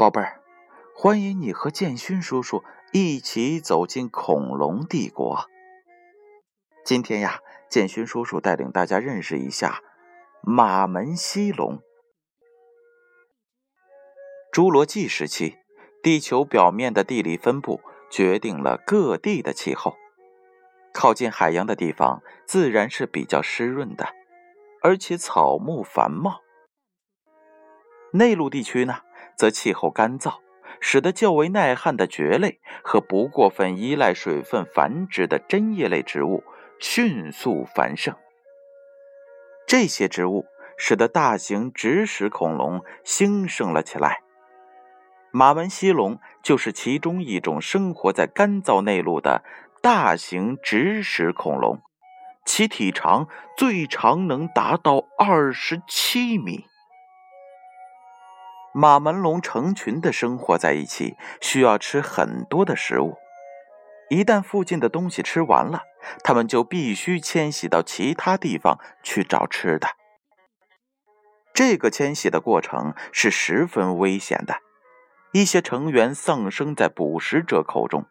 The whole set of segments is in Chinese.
宝贝儿，欢迎你和建勋叔叔一起走进恐龙帝国。今天呀，建勋叔叔带领大家认识一下马门溪龙。侏罗纪时期，地球表面的地理分布决定了各地的气候。靠近海洋的地方自然是比较湿润的，而且草木繁茂。内陆地区呢，则气候干燥，使得较为耐旱的蕨类和不过分依赖水分繁殖的针叶类植物迅速繁盛。这些植物使得大型植食恐龙兴盛了起来。马门溪龙就是其中一种生活在干燥内陆的大型植食恐龙，其体长最长能达到二十七米。马门龙成群的生活在一起，需要吃很多的食物。一旦附近的东西吃完了，它们就必须迁徙到其他地方去找吃的。这个迁徙的过程是十分危险的，一些成员丧生在捕食者口中，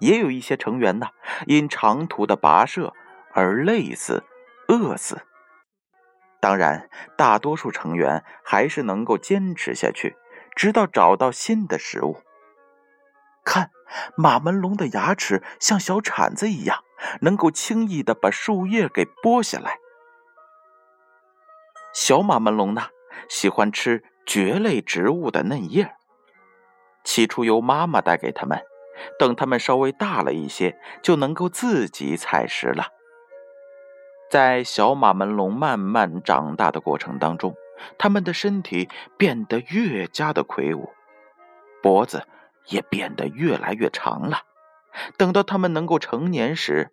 也有一些成员呢因长途的跋涉而累死、饿死。当然，大多数成员还是能够坚持下去，直到找到新的食物。看，马门龙的牙齿像小铲子一样，能够轻易的把树叶给剥下来。小马门龙呢，喜欢吃蕨类植物的嫩叶，起初由妈妈带给他们，等他们稍微大了一些，就能够自己采食了。在小马门龙慢慢长大的过程当中，它们的身体变得越加的魁梧，脖子也变得越来越长了。等到它们能够成年时，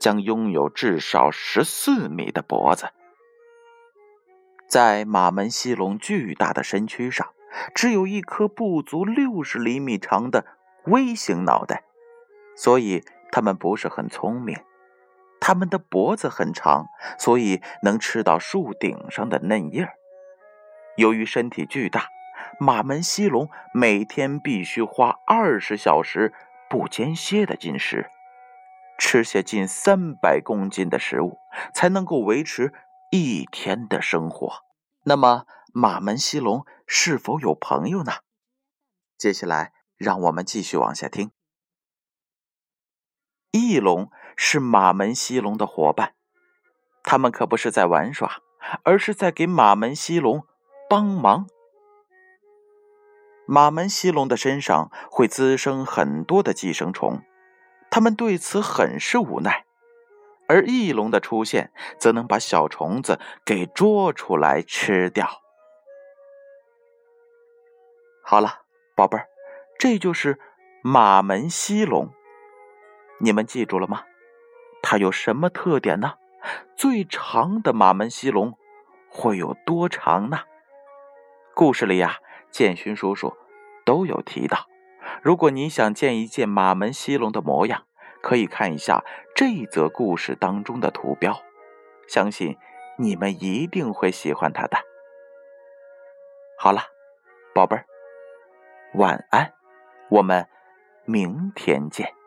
将拥有至少十四米的脖子。在马门溪龙巨大的身躯上，只有一颗不足六十厘米长的微型脑袋，所以它们不是很聪明。它们的脖子很长，所以能吃到树顶上的嫩叶。由于身体巨大，马门溪龙每天必须花二十小时不间歇的进食，吃下近三百公斤的食物，才能够维持一天的生活。那么，马门溪龙是否有朋友呢？接下来，让我们继续往下听。翼龙是马门溪龙的伙伴，他们可不是在玩耍，而是在给马门溪龙帮忙。马门溪龙的身上会滋生很多的寄生虫，他们对此很是无奈，而翼龙的出现则能把小虫子给捉出来吃掉。好了，宝贝儿，这就是马门溪龙。你们记住了吗？它有什么特点呢？最长的马门溪龙会有多长呢？故事里呀，建勋叔叔都有提到。如果你想见一见马门溪龙的模样，可以看一下这则故事当中的图标，相信你们一定会喜欢它的。好了，宝贝儿，晚安，我们明天见。